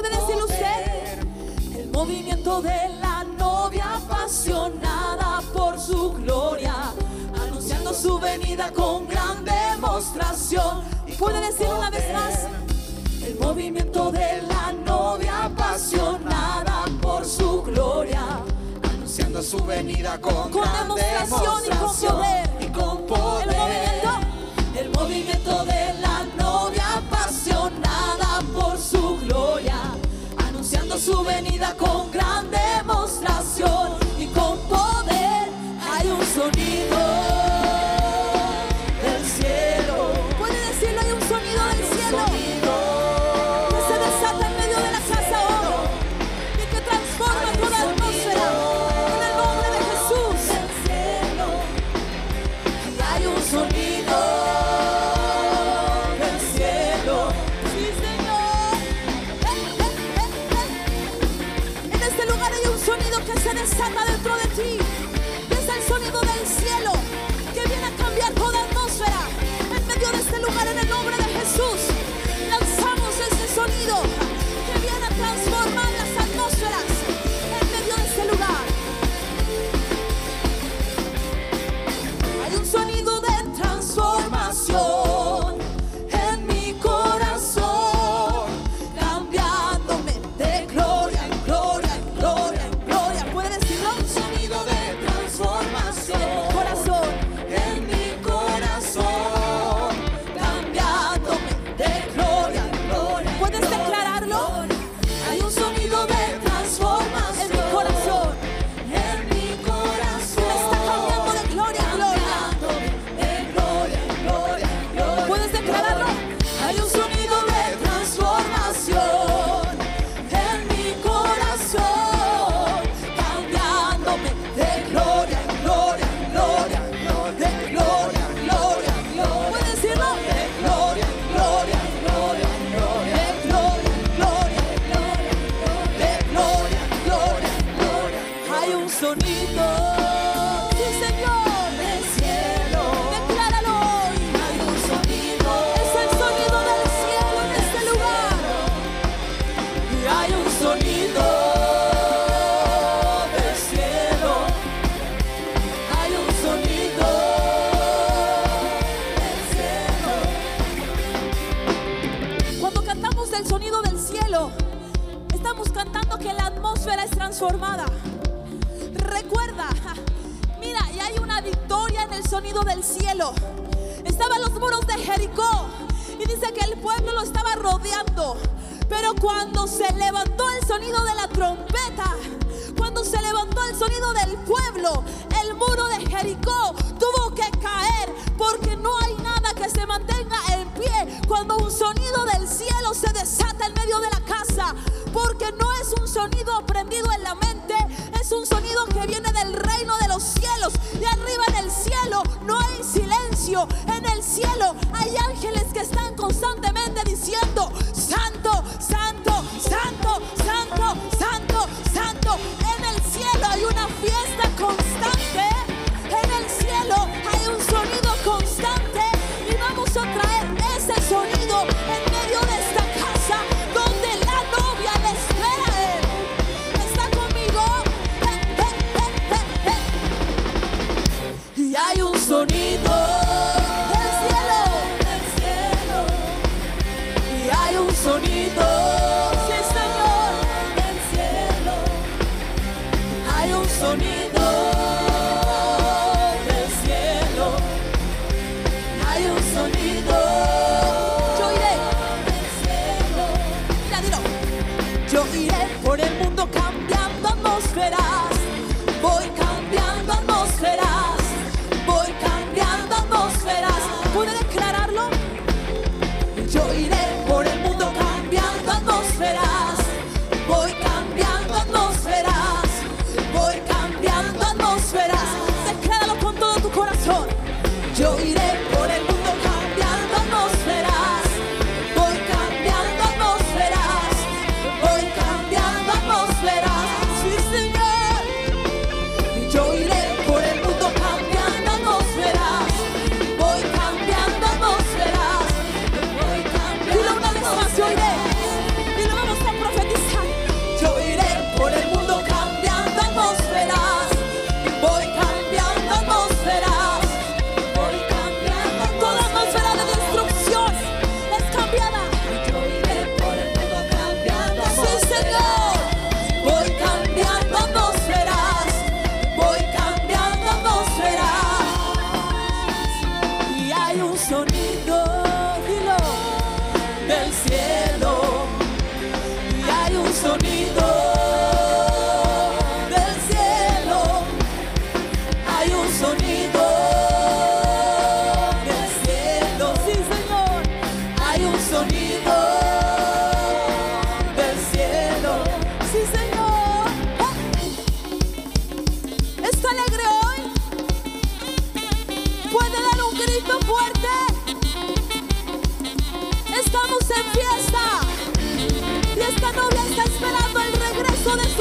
puede decir usted? El movimiento de la novia apasionada por su gloria, anunciando su venida con gran demostración. ¿Y puede decirlo una vez más? El movimiento de la novia apasionada por su gloria anunciando su venida con, gran demostración. Y con poder. su venida sonido del cielo se desata en medio de la casa, porque no es un sonido aprendido en la mente, es un sonido que viene del reino de los cielos. Y arriba en el cielo no hay silencio, en el cielo hay ángeles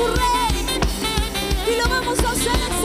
rey y lo vamos a hacer.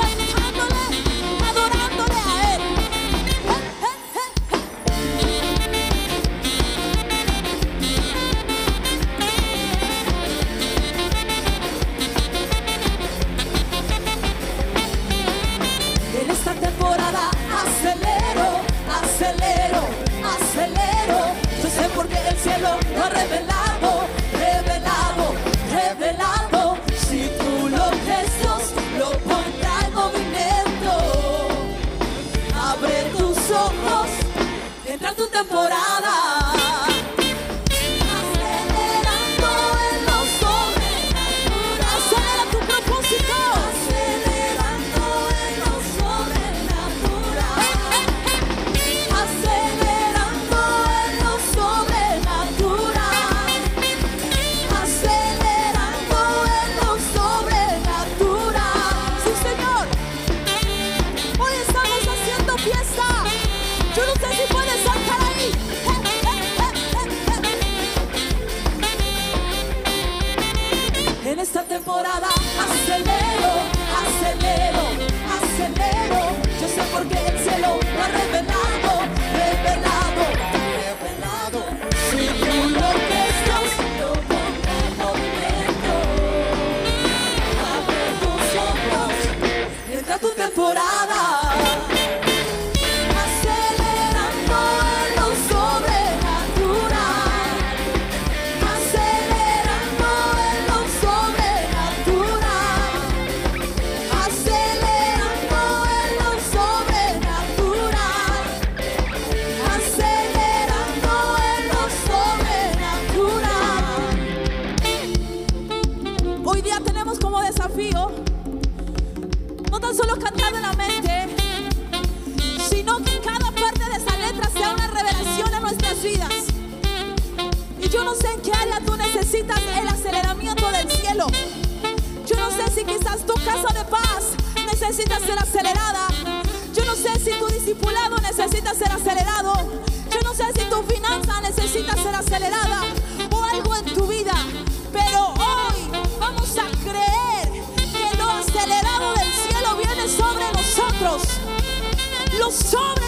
casa de paz necesita ser acelerada. Yo no sé si tu discipulado necesita ser acelerado. Yo no sé si tu finanza necesita ser acelerada o algo en tu vida. Pero hoy vamos a creer que lo acelerado del cielo viene sobre nosotros. Lo sobre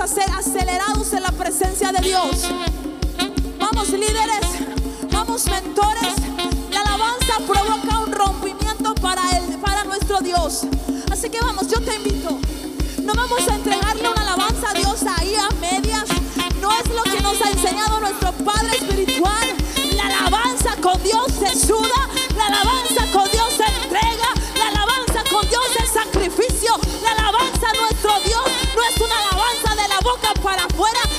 a ser acelerados en la presencia de Dios. Vamos líderes, vamos mentores. La alabanza provoca un rompimiento para, el, para nuestro Dios. Así que vamos, yo te invito. No vamos a entregarle una alabanza a Dios ahí a medias. No es lo que nos ha enseñado nuestro Padre Espiritual. La alabanza con Dios se suda What up?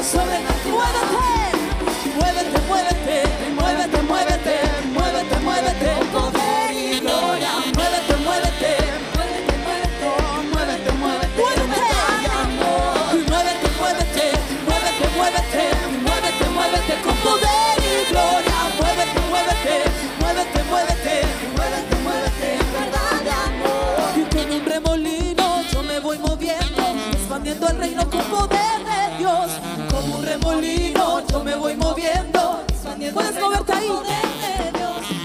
lo sobre. Muévete, muévete, muévete, muévete, muévete, muévete, muévete. Poder y gloria. Muévete, muévete, muévete, muévete, muévete, muévete. Muévete, muévete, muévete, muévete, muévete, muévete con poder y gloria. Muévete, muévete, muévete, muévete, muévete, muévete, amor. Y con un remolino yo me voy moviendo, expandiendo el reino con poder de Dios voy moviendo, puedes moverte ahí.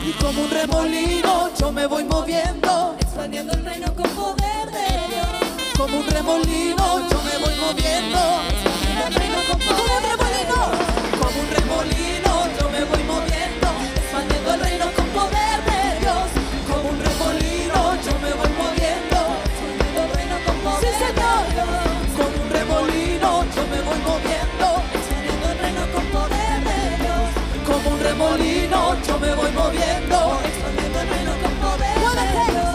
Y como un remolino yo me voy moviendo, expandiendo el reino con poder de Dios. Como un remolino yo me voy moviendo, expandiendo el reino con poder. verlo.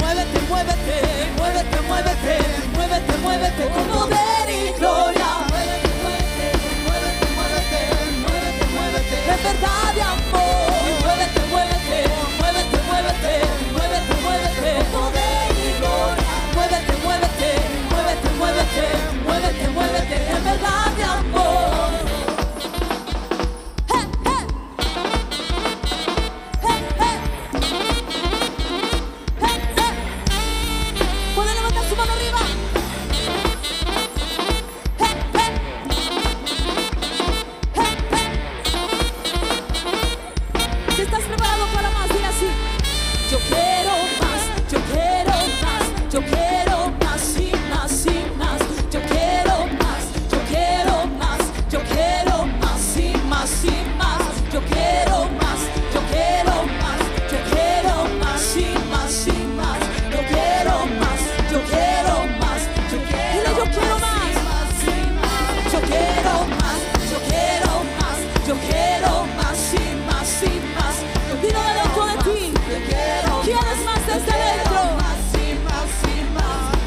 Muévete, muévete, muévete, muévete, muévete, muévete, muévete con poder y gloria. Muévete, muévete, muévete, muévete, muévete, de verdad y amor. Muévete, muévete, muévete, muévete, muévete, muévete con poder y gloria. Muévete, muévete, muévete, muévete, muévete, muévete, de verdad y amor.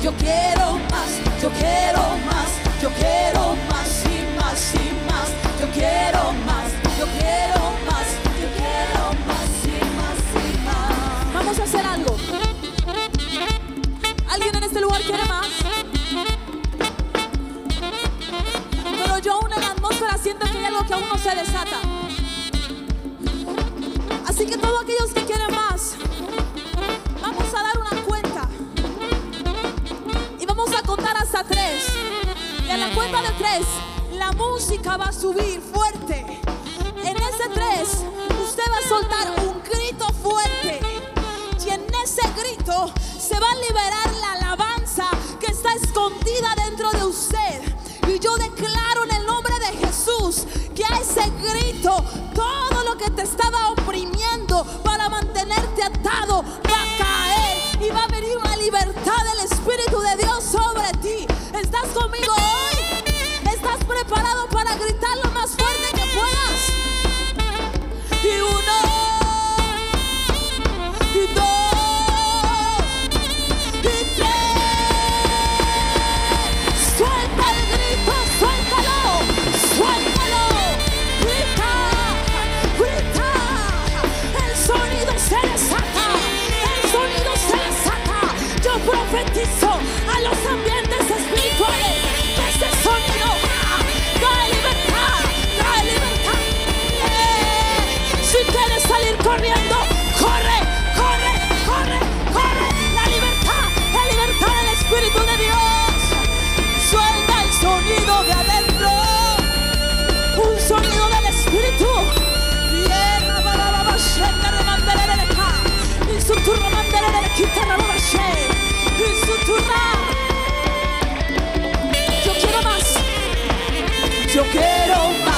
Yo quiero más, yo quiero más, yo quiero más y más y más. Yo quiero más, yo quiero más, yo quiero más y más y más. Vamos a hacer algo. ¿Alguien en este lugar quiere más? Pero yo aún en la atmósfera siento que hay algo que aún no se desata. Así que todos aquellos que quieren más, tres. Y a la cuenta de tres, la música va a subir fuerte. En ese tres, usted va a soltar un grito fuerte. Y en ese grito se va a liberar la alabanza que está escondida dentro de usted. Y yo declaro en el nombre de Jesús que a ese grito todo lo que te estaba oprimiendo para Yo quiero más. Yo quiero más.